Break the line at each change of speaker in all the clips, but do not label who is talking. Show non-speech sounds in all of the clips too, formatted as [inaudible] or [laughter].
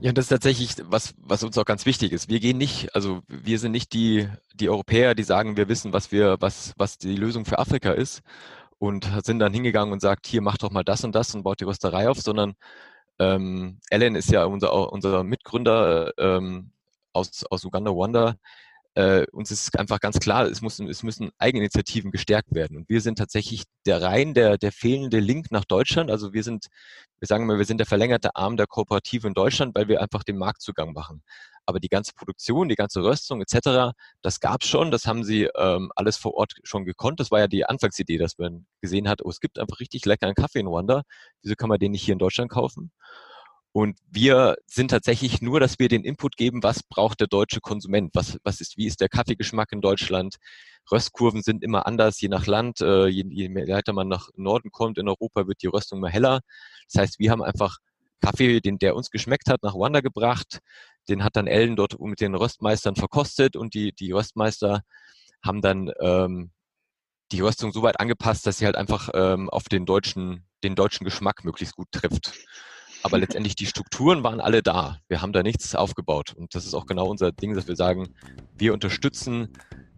Ja, das ist tatsächlich was, was uns auch ganz wichtig ist. Wir gehen nicht, also wir sind nicht die, die Europäer, die sagen, wir wissen, was wir, was, was die Lösung für Afrika ist und sind dann hingegangen und sagt, hier macht doch mal das und das und baut die Rösterei auf, sondern ähm, Alan ist ja unser, unser Mitgründer ähm, aus, aus Uganda, Wanda, äh, uns ist einfach ganz klar, es, muss, es müssen Eigeninitiativen gestärkt werden. Und wir sind tatsächlich der rein der, der fehlende Link nach Deutschland. Also wir sind, wir sagen mal, wir sind der verlängerte Arm der Kooperative in Deutschland, weil wir einfach den Marktzugang machen. Aber die ganze Produktion, die ganze Röstung etc., das gab es schon, das haben sie ähm, alles vor Ort schon gekonnt. Das war ja die Anfangsidee, dass man gesehen hat, oh, es gibt einfach richtig leckeren Kaffee in Rwanda. Wieso kann man den nicht hier in Deutschland kaufen? Und wir sind tatsächlich nur, dass wir den Input geben, was braucht der deutsche Konsument, was, was ist, wie ist der Kaffeegeschmack in Deutschland. Röstkurven sind immer anders, je nach Land. Äh, je, je weiter man nach Norden kommt in Europa, wird die Röstung immer heller. Das heißt, wir haben einfach Kaffee, den der uns geschmeckt hat, nach Wanda gebracht. Den hat dann Ellen dort mit den Röstmeistern verkostet und die, die Röstmeister haben dann ähm, die Röstung so weit angepasst, dass sie halt einfach ähm, auf den deutschen, den deutschen Geschmack möglichst gut trifft. Aber [laughs] letztendlich die Strukturen waren alle da. Wir haben da nichts aufgebaut. Und das ist auch genau unser Ding, dass wir sagen, wir unterstützen,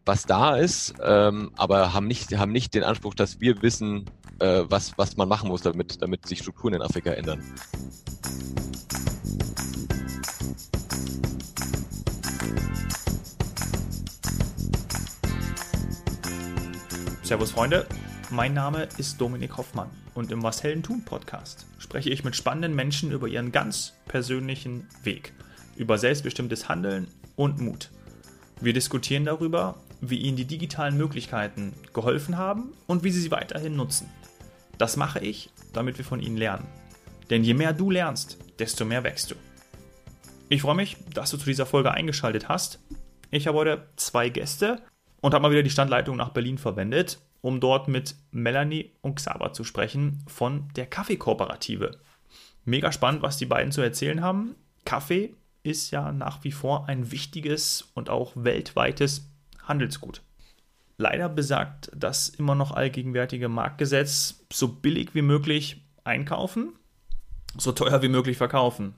was da ist, ähm, aber haben nicht, haben nicht den Anspruch, dass wir wissen, äh, was, was man machen muss, damit, damit sich Strukturen in Afrika ändern.
Servus Freunde, mein Name ist Dominik Hoffmann und im Was Hellen tun Podcast spreche ich mit spannenden Menschen über ihren ganz persönlichen Weg, über selbstbestimmtes Handeln und Mut. Wir diskutieren darüber, wie ihnen die digitalen Möglichkeiten geholfen haben und wie sie sie weiterhin nutzen. Das mache ich, damit wir von ihnen lernen. Denn je mehr du lernst, desto mehr wächst du. Ich freue mich, dass du zu dieser Folge eingeschaltet hast. Ich habe heute zwei Gäste und habe mal wieder die Standleitung nach Berlin verwendet um dort mit Melanie und Xaver zu sprechen von der Kaffeekooperative. Mega spannend, was die beiden zu erzählen haben. Kaffee ist ja nach wie vor ein wichtiges und auch weltweites Handelsgut. Leider besagt das immer noch allgegenwärtige Marktgesetz, so billig wie möglich einkaufen, so teuer wie möglich verkaufen.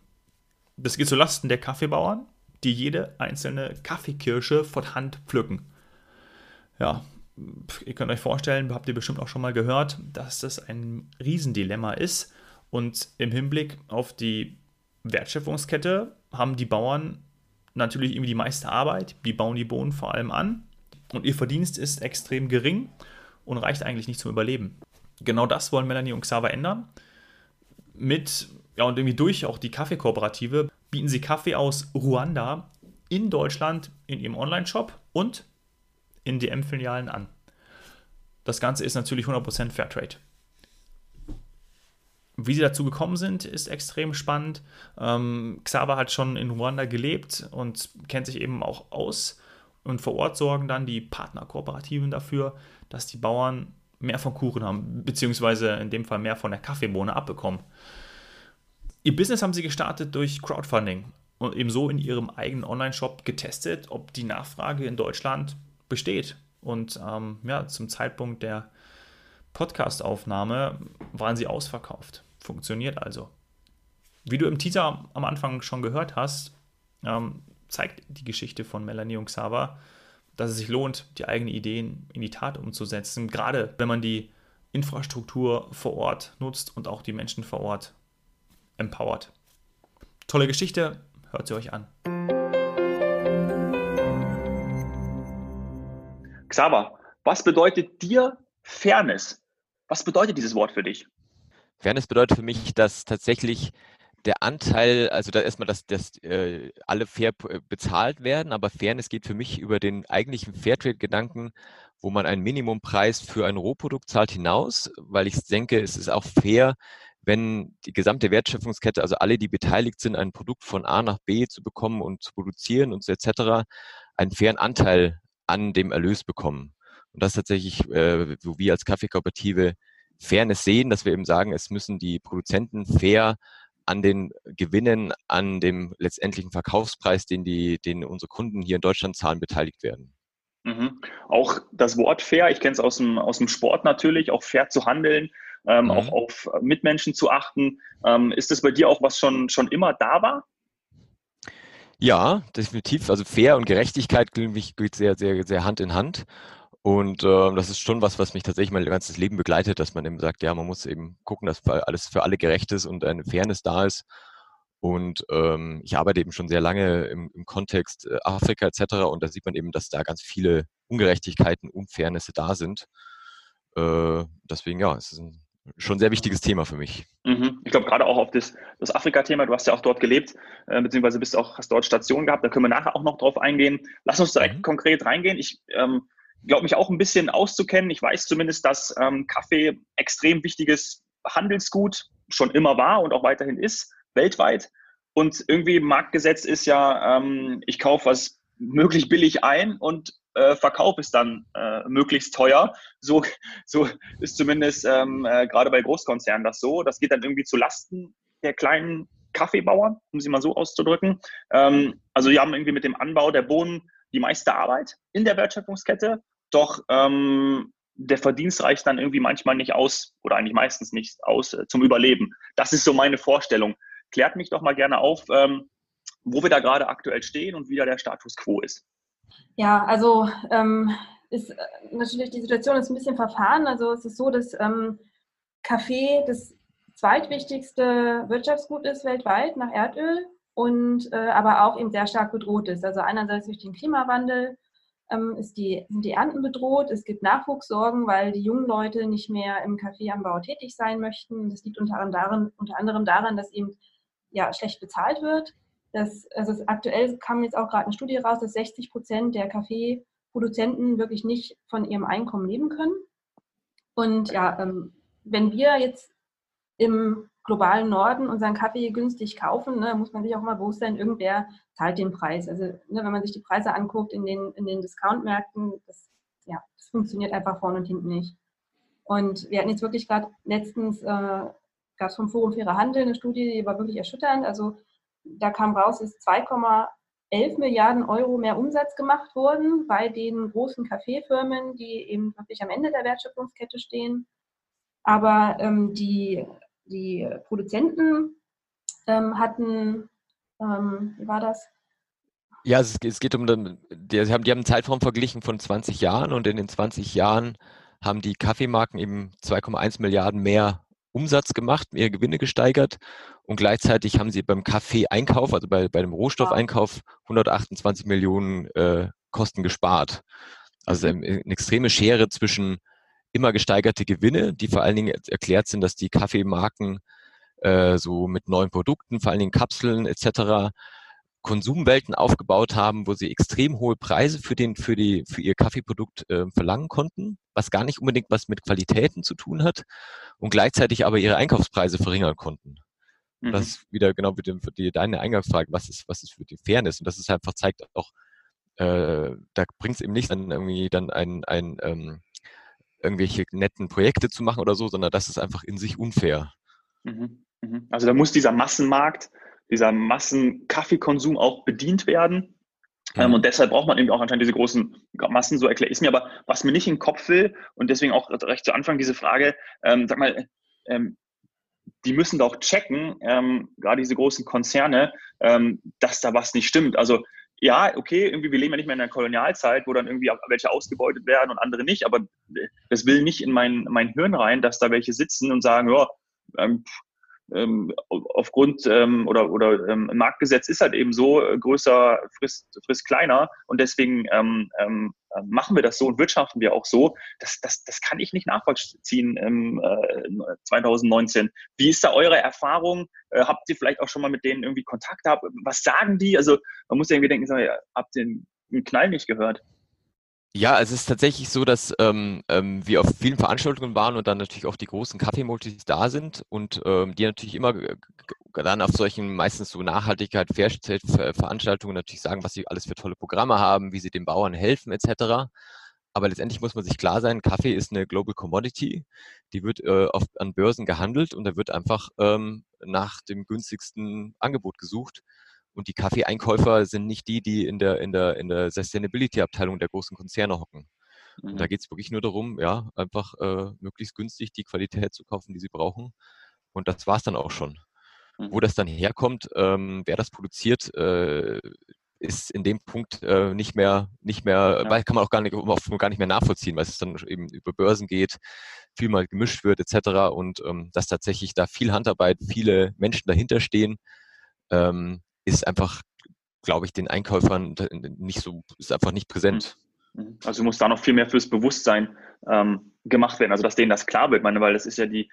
Das geht zulasten der Kaffeebauern, die jede einzelne Kaffeekirsche von Hand pflücken. Ja, ihr könnt euch vorstellen, habt ihr bestimmt auch schon mal gehört, dass das ein Riesendilemma ist. Und im Hinblick auf die Wertschöpfungskette haben die Bauern natürlich irgendwie die meiste Arbeit. Die bauen die Bohnen vor allem an. Und ihr Verdienst ist extrem gering und reicht eigentlich nicht zum Überleben. Genau das wollen Melanie und Xaver ändern. Mit, ja, und irgendwie durch auch die Kaffeekooperative bieten sie Kaffee aus Ruanda in Deutschland in ihrem Online-Shop und in DM-Filialen an. Das Ganze ist natürlich 100% Fairtrade. Wie sie dazu gekommen sind, ist extrem spannend. Ähm, Xaver hat schon in Ruanda gelebt und kennt sich eben auch aus. Und vor Ort sorgen dann die Partnerkooperativen dafür, dass die Bauern mehr von Kuchen haben, beziehungsweise in dem Fall mehr von der Kaffeebohne abbekommen. Ihr Business haben sie gestartet durch Crowdfunding und ebenso in ihrem eigenen Online-Shop getestet, ob die Nachfrage in Deutschland besteht. Und ähm, ja, zum Zeitpunkt der Podcast-Aufnahme waren sie ausverkauft. Funktioniert also. Wie du im Teaser am Anfang schon gehört hast, ähm, zeigt die Geschichte von Melanie und Xaver, dass es sich lohnt, die eigenen Ideen in die Tat umzusetzen, gerade wenn man die Infrastruktur vor Ort nutzt und auch die Menschen vor Ort empowert. Tolle Geschichte, hört sie euch an.
Xaver, was bedeutet dir Fairness? Was bedeutet dieses Wort für dich?
Fairness bedeutet für mich, dass tatsächlich der Anteil, also da erstmal, dass, dass äh, alle fair äh, bezahlt werden, aber Fairness geht für mich über den eigentlichen Fairtrade-Gedanken, wo man einen Minimumpreis für ein Rohprodukt zahlt, hinaus, weil ich denke, es ist auch fair, wenn die gesamte Wertschöpfungskette, also alle, die beteiligt sind, ein Produkt von A nach B zu bekommen und zu produzieren und so etc., einen fairen Anteil an dem Erlös bekommen. Und das ist tatsächlich, äh, wo wir als Kaffeekooperative Fairness sehen, dass wir eben sagen, es müssen die Produzenten fair an den Gewinnen, an dem letztendlichen Verkaufspreis, den die, den unsere Kunden hier in Deutschland zahlen, beteiligt werden.
Mhm. Auch das Wort fair, ich kenne es aus dem, aus dem Sport natürlich, auch fair zu handeln, ähm, mhm. auch auf Mitmenschen zu achten. Ähm, ist das bei dir auch was schon, schon immer da war?
Ja, definitiv. Also fair und Gerechtigkeit geht sehr, sehr, sehr Hand in Hand. Und äh, das ist schon was, was mich tatsächlich mein ganzes Leben begleitet, dass man eben sagt, ja, man muss eben gucken, dass alles für alle gerecht ist und eine Fairness da ist. Und ähm, ich arbeite eben schon sehr lange im, im Kontext äh, Afrika etc. Und da sieht man eben, dass da ganz viele Ungerechtigkeiten, Unfairnisse da sind. Äh, deswegen, ja, es ist ein schon ein sehr wichtiges Thema für mich.
Mhm. Ich glaube, gerade auch auf das, das Afrika-Thema, du hast ja auch dort gelebt, äh, beziehungsweise bist auch, hast dort Station gehabt, da können wir nachher auch noch drauf eingehen. Lass uns direkt mhm. konkret reingehen. Ich ähm, glaube mich auch ein bisschen auszukennen. Ich weiß zumindest, dass ähm, Kaffee extrem wichtiges Handelsgut schon immer war und auch weiterhin ist, weltweit. Und irgendwie Marktgesetz ist ja, ähm, ich kaufe was möglichst billig ein und äh, verkaufe es dann äh, möglichst teuer. So, so ist zumindest ähm, äh, gerade bei Großkonzernen das so. Das geht dann irgendwie zu Lasten der kleinen Kaffeebauern, um sie mal so auszudrücken. Ähm, also die haben irgendwie mit dem Anbau der Bohnen die meiste Arbeit in der Wertschöpfungskette. Doch ähm, der Verdienst reicht dann irgendwie manchmal nicht aus oder eigentlich meistens nicht aus äh, zum Überleben. Das ist so meine Vorstellung. Klärt mich doch mal gerne auf, ähm, wo wir da gerade aktuell stehen und wie da der Status quo ist.
Ja, also ähm, ist äh, natürlich die Situation ist ein bisschen verfahren. Also es ist so, dass ähm, Kaffee das zweitwichtigste Wirtschaftsgut ist weltweit nach Erdöl und äh, aber auch eben sehr stark bedroht ist. Also einerseits durch den Klimawandel ähm, ist die, sind die Ernten bedroht, es gibt Nachwuchssorgen, weil die jungen Leute nicht mehr im Kaffeeanbau tätig sein möchten. Das liegt unter anderem daran, unter anderem daran dass eben ja, schlecht bezahlt wird. Das, also aktuell kam jetzt auch gerade eine Studie raus, dass 60 Prozent der Kaffeeproduzenten wirklich nicht von ihrem Einkommen leben können. Und ja, ähm, wenn wir jetzt im globalen Norden unseren Kaffee günstig kaufen, ne, muss man sich auch immer bewusst sein, irgendwer zahlt den Preis. Also ne, wenn man sich die Preise anguckt in den, in den Discount-Märkten, das, ja, das funktioniert einfach vorne und hinten nicht. Und wir hatten jetzt wirklich gerade letztens, äh, gab es vom Forum Fairer Handel eine Studie, die war wirklich erschütternd. Also da kam raus, dass 2,11 Milliarden Euro mehr Umsatz gemacht wurden bei den großen Kaffeefirmen, die eben wirklich am Ende der Wertschöpfungskette stehen. Aber ähm, die, die Produzenten ähm, hatten, ähm, wie war das?
Ja, es, es geht um, den, die, die haben einen Zeitraum verglichen von 20 Jahren und in den 20 Jahren haben die Kaffeemarken eben 2,1 Milliarden mehr Umsatz gemacht, mehr Gewinne gesteigert und gleichzeitig haben sie beim Kaffee-Einkauf, also bei, bei dem Rohstoffeinkauf, 128 Millionen äh, Kosten gespart. Also mhm. eine extreme Schere zwischen immer gesteigerte Gewinne, die vor allen Dingen erklärt sind, dass die Kaffeemarken äh, so mit neuen Produkten, vor allen Dingen Kapseln etc. Konsumwelten aufgebaut haben, wo sie extrem hohe Preise für den für die für ihr Kaffeeprodukt äh, verlangen konnten, was gar nicht unbedingt was mit Qualitäten zu tun hat und gleichzeitig aber ihre Einkaufspreise verringern konnten. Mhm. Das ist wieder genau für, den, für die, deine Eingangsfrage, was ist was ist für die Fairness und das ist einfach zeigt auch, äh, da bringt es eben nicht dann irgendwie dann ein ein ähm, irgendwelche netten Projekte zu machen oder so, sondern das ist einfach in sich unfair.
Mhm. Mhm. Also da muss dieser Massenmarkt dieser Massen-Kaffeekonsum auch bedient werden. Ähm, mhm. und deshalb braucht man eben auch anscheinend diese großen Massen, so erkläre ich es mir. Aber was mir nicht in den Kopf will, und deswegen auch recht zu Anfang diese Frage, ähm, sag mal, ähm, die müssen doch checken, ähm, gerade diese großen Konzerne, ähm, dass da was nicht stimmt. Also ja, okay, irgendwie, wir leben ja nicht mehr in der Kolonialzeit, wo dann irgendwie welche ausgebeutet werden und andere nicht, aber das will nicht in mein, mein Hirn rein, dass da welche sitzen und sagen, ja, ähm, ähm, aufgrund ähm, oder, oder ähm, Marktgesetz ist halt eben so, äh, größer frisst, frisst kleiner und deswegen ähm, ähm, äh, machen wir das so und wirtschaften wir auch so. Das, das, das kann ich nicht nachvollziehen ähm, äh, 2019. Wie ist da eure Erfahrung? Äh, habt ihr vielleicht auch schon mal mit denen irgendwie Kontakt gehabt? Was sagen die? Also man muss ja irgendwie denken, habt ihr den Knall nicht gehört?
Ja, es ist tatsächlich so, dass ähm, ähm, wir auf vielen Veranstaltungen waren und dann natürlich auch die großen Kaffeemultis da sind und ähm, die natürlich immer dann auf solchen meistens so Nachhaltigkeit, Veranstaltungen natürlich sagen, was sie alles für tolle Programme haben, wie sie den Bauern helfen etc. Aber letztendlich muss man sich klar sein, Kaffee ist eine Global Commodity, die wird äh, oft an Börsen gehandelt und da wird einfach ähm, nach dem günstigsten Angebot gesucht. Und die Kaffeeeinkäufer sind nicht die, die in der, in der, in der Sustainability-Abteilung der großen Konzerne hocken. Mhm. Da geht es wirklich nur darum, ja, einfach äh, möglichst günstig die Qualität zu kaufen, die sie brauchen. Und das war es dann auch schon. Mhm. Wo das dann herkommt, ähm, wer das produziert, äh, ist in dem Punkt äh, nicht mehr, nicht mehr, ja. weil kann man auch gar nicht, gar nicht mehr nachvollziehen, weil es dann eben über Börsen geht, viel mal gemischt wird etc. Und ähm, dass tatsächlich da viel Handarbeit, viele Menschen dahinter stehen, ähm, ist einfach, glaube ich, den Einkäufern nicht so, ist einfach nicht präsent.
Mhm. Mhm. Also muss da noch viel mehr fürs Bewusstsein ähm, gemacht werden, also dass denen das klar wird, meine, weil das ist ja die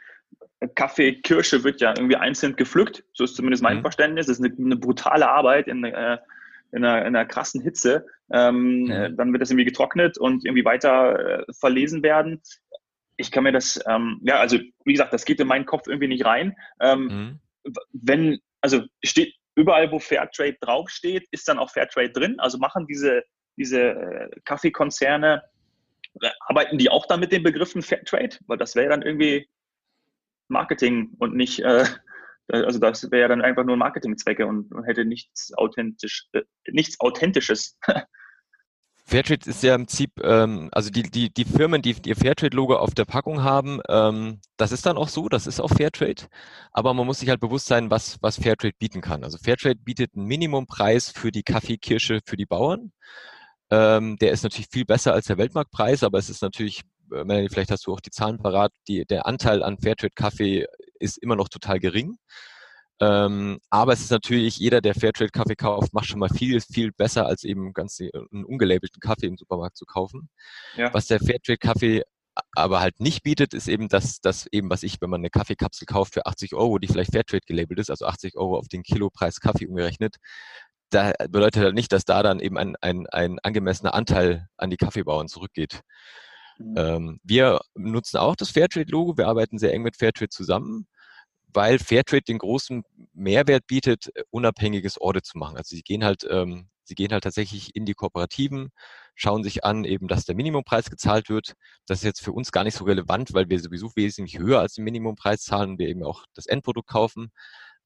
Kaffee, Kirsche wird ja irgendwie einzeln gepflückt, so ist zumindest mein mhm. Verständnis. Das ist eine, eine brutale Arbeit in, äh, in, einer, in einer krassen Hitze. Ähm, mhm. äh, dann wird das irgendwie getrocknet und irgendwie weiter äh, verlesen werden. Ich kann mir das, ähm, ja, also wie gesagt, das geht in meinen Kopf irgendwie nicht rein. Ähm, mhm. Wenn, also steht überall, wo Fairtrade draufsteht, ist dann auch Fairtrade drin. Also machen diese, diese äh, Kaffeekonzerne, äh, arbeiten die auch dann mit den Begriffen Fairtrade? Weil das wäre dann irgendwie Marketing und nicht, äh, also das wäre dann einfach nur Marketingzwecke und, hätte nichts authentisch, äh, nichts Authentisches. [laughs]
Fairtrade ist ja im Prinzip, ähm, also die, die, die Firmen, die ihr Fairtrade-Logo auf der Packung haben, ähm, das ist dann auch so, das ist auch Fairtrade. Aber man muss sich halt bewusst sein, was, was Fairtrade bieten kann. Also Fairtrade bietet einen Minimumpreis für die Kaffeekirsche für die Bauern. Ähm, der ist natürlich viel besser als der Weltmarktpreis, aber es ist natürlich äh, Melanie, vielleicht hast du auch die Zahlen parat, die, der Anteil an Fairtrade-Kaffee ist immer noch total gering. Ähm, aber es ist natürlich, jeder, der Fairtrade-Kaffee kauft, macht schon mal viel, viel besser, als eben ganz einen ungelabelten Kaffee im Supermarkt zu kaufen. Ja. Was der Fairtrade-Kaffee aber halt nicht bietet, ist eben das, das eben, was ich, wenn man eine Kaffeekapsel kauft für 80 Euro, die vielleicht Fairtrade gelabelt ist, also 80 Euro auf den Kilopreis Kaffee umgerechnet, da bedeutet halt nicht, dass da dann eben ein, ein, ein angemessener Anteil an die Kaffeebauern zurückgeht. Mhm. Ähm, wir nutzen auch das Fairtrade-Logo. Wir arbeiten sehr eng mit Fairtrade zusammen, weil Fairtrade den großen Mehrwert bietet, äh, unabhängiges Audit zu machen. Also sie gehen halt, ähm, sie gehen halt tatsächlich in die Kooperativen, schauen sich an, eben, dass der Minimumpreis gezahlt wird. Das ist jetzt für uns gar nicht so relevant, weil wir sowieso wesentlich höher als den Minimumpreis zahlen und wir eben auch das Endprodukt kaufen.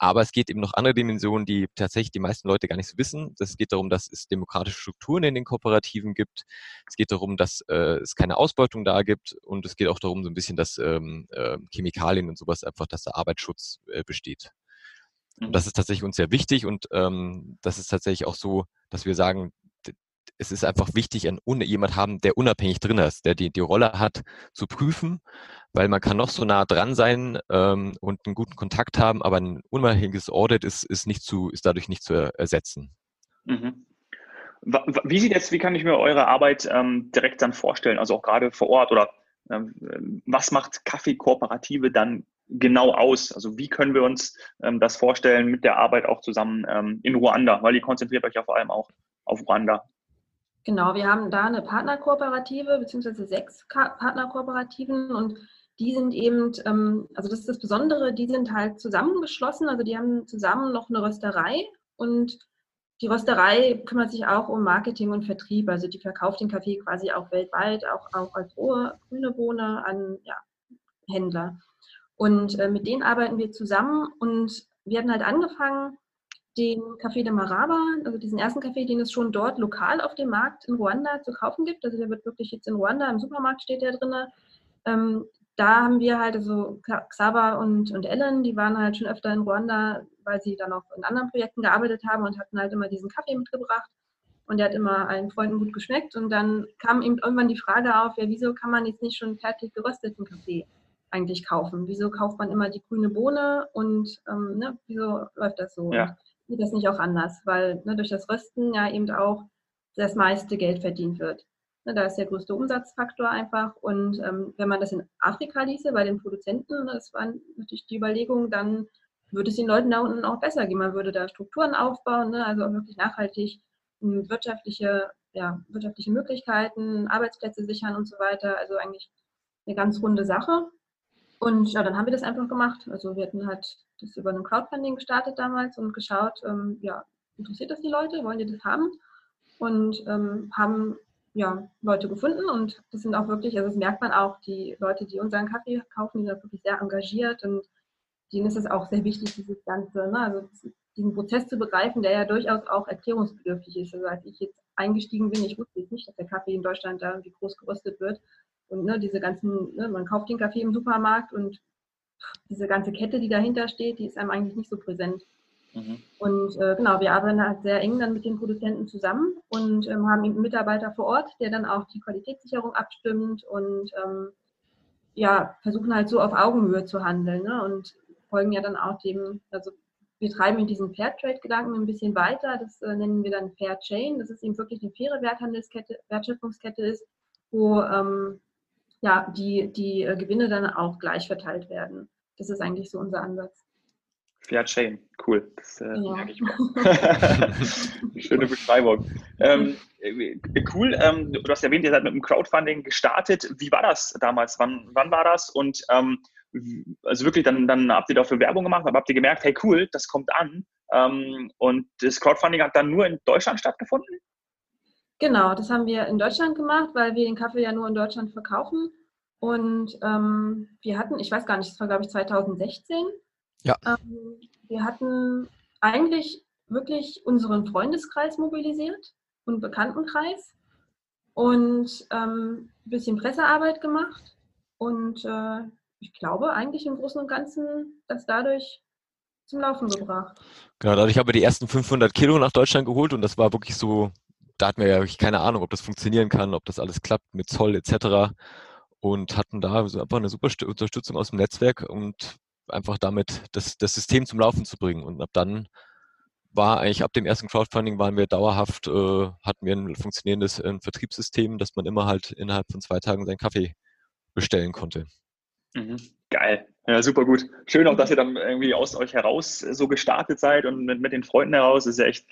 Aber es geht eben noch andere Dimensionen, die tatsächlich die meisten Leute gar nicht so wissen. Es geht darum, dass es demokratische Strukturen in den Kooperativen gibt. Es geht darum, dass äh, es keine Ausbeutung da gibt. Und es geht auch darum, so ein bisschen, dass ähm, äh, Chemikalien und sowas einfach, dass der Arbeitsschutz äh, besteht. Und das ist tatsächlich uns sehr wichtig und ähm, das ist tatsächlich auch so, dass wir sagen, es ist einfach wichtig, ein, jemand haben, der unabhängig drin ist, der die, die Rolle hat, zu prüfen, weil man kann noch so nah dran sein ähm, und einen guten Kontakt haben, aber ein unabhängiges Audit ist, ist, nicht zu, ist dadurch nicht zu ersetzen.
Mhm. Wie sieht jetzt, wie kann ich mir eure Arbeit ähm, direkt dann vorstellen, also auch gerade vor Ort oder ähm, was macht Kaffeekooperative dann genau aus? Also wie können wir uns ähm, das vorstellen mit der Arbeit auch zusammen ähm, in Ruanda, weil ihr konzentriert euch ja vor allem auch auf Ruanda.
Genau, wir haben da eine Partnerkooperative, beziehungsweise sechs Partnerkooperativen und die sind eben, ähm, also das ist das Besondere, die sind halt zusammengeschlossen, also die haben zusammen noch eine Rösterei und die Rösterei kümmert sich auch um Marketing und Vertrieb, also die verkauft den Kaffee quasi auch weltweit, auch, auch als rohe grüne Bohne an ja, Händler. Und äh, mit denen arbeiten wir zusammen und wir hatten halt angefangen, den Café de Maraba, also diesen ersten Kaffee, den es schon dort lokal auf dem Markt in Ruanda zu kaufen gibt. Also der wird wirklich jetzt in Ruanda, im Supermarkt steht der drin. Ähm, da haben wir halt, also Xaver und, und Ellen, die waren halt schon öfter in Ruanda, weil sie dann auch in anderen Projekten gearbeitet haben und hatten halt immer diesen Kaffee mitgebracht. Und der hat immer allen Freunden gut geschmeckt. Und dann kam eben irgendwann die Frage auf, ja, wieso kann man jetzt nicht schon fertig gerösteten Kaffee eigentlich kaufen? Wieso kauft man immer die grüne Bohne und ähm, ne, wieso läuft das so? Ja geht das nicht auch anders, weil ne, durch das Rösten ja eben auch das meiste Geld verdient wird. Ne, da ist der größte Umsatzfaktor einfach. Und ähm, wenn man das in Afrika ließe, bei den Produzenten, das war natürlich die Überlegung, dann würde es den Leuten da unten auch besser gehen. Man würde da Strukturen aufbauen, ne, also auch wirklich nachhaltig wirtschaftliche, ja, wirtschaftliche Möglichkeiten, Arbeitsplätze sichern und so weiter. Also eigentlich eine ganz runde Sache. Und ja, dann haben wir das einfach gemacht. Also wir hatten halt das über ein Crowdfunding gestartet damals und geschaut, ähm, ja, interessiert das die Leute, wollen die das haben? Und ähm, haben ja, Leute gefunden und das sind auch wirklich, also das merkt man auch, die Leute, die unseren Kaffee kaufen, die sind wirklich sehr engagiert und denen ist es auch sehr wichtig, dieses Ganze, ne? also diesen Prozess zu begreifen, der ja durchaus auch erklärungsbedürftig ist. Also als ich jetzt eingestiegen bin, ich wusste jetzt nicht, dass der Kaffee in Deutschland da irgendwie groß geröstet wird. Und ne, diese ganzen, ne, man kauft den Kaffee im Supermarkt und diese ganze Kette, die dahinter steht, die ist einem eigentlich nicht so präsent. Mhm. Und äh, genau, wir arbeiten halt sehr eng dann mit den Produzenten zusammen und ähm, haben einen Mitarbeiter vor Ort, der dann auch die Qualitätssicherung abstimmt und ähm, ja, versuchen halt so auf Augenhöhe zu handeln ne? und folgen ja dann auch dem, also wir treiben in diesen Fairtrade-Gedanken ein bisschen weiter. Das äh, nennen wir dann Fair Chain. Das ist eben wirklich eine faire Werthandelskette, Wertschöpfungskette ist, wo ähm, ja, die, die äh, Gewinne dann auch gleich verteilt werden. Das ist eigentlich so unser Ansatz.
Fair Chain, cool. Das äh, ja. merke ich mal. [laughs] Schöne Beschreibung. Ähm, äh, cool, ähm, du hast erwähnt, ihr seid mit dem Crowdfunding gestartet. Wie war das damals? Wann, wann war das? Und ähm, also wirklich, dann, dann habt ihr dafür Werbung gemacht, aber habt ihr gemerkt, hey cool, das kommt an. Ähm, und das Crowdfunding hat dann nur in Deutschland stattgefunden?
Genau, das haben wir in Deutschland gemacht, weil wir den Kaffee ja nur in Deutschland verkaufen. Und ähm, wir hatten, ich weiß gar nicht, das war glaube ich 2016.
Ja.
Ähm, wir hatten eigentlich wirklich unseren Freundeskreis mobilisiert und Bekanntenkreis und ähm, ein bisschen Pressearbeit gemacht. Und äh, ich glaube eigentlich im Großen und Ganzen das dadurch zum Laufen gebracht.
Genau, dadurch haben wir die ersten 500 Kilo nach Deutschland geholt und das war wirklich so, da hatten wir ja keine Ahnung, ob das funktionieren kann, ob das alles klappt mit Zoll etc. Und hatten da einfach eine super Unterstützung aus dem Netzwerk und einfach damit das, das System zum Laufen zu bringen. Und ab dann war eigentlich ab dem ersten Crowdfunding waren wir dauerhaft, äh, hatten wir ein funktionierendes äh, Vertriebssystem, dass man immer halt innerhalb von zwei Tagen seinen Kaffee bestellen konnte.
Mhm. Geil. Ja, super gut. Schön auch, dass ihr dann irgendwie aus euch heraus so gestartet seid und mit, mit den Freunden heraus. Das ist ja echt,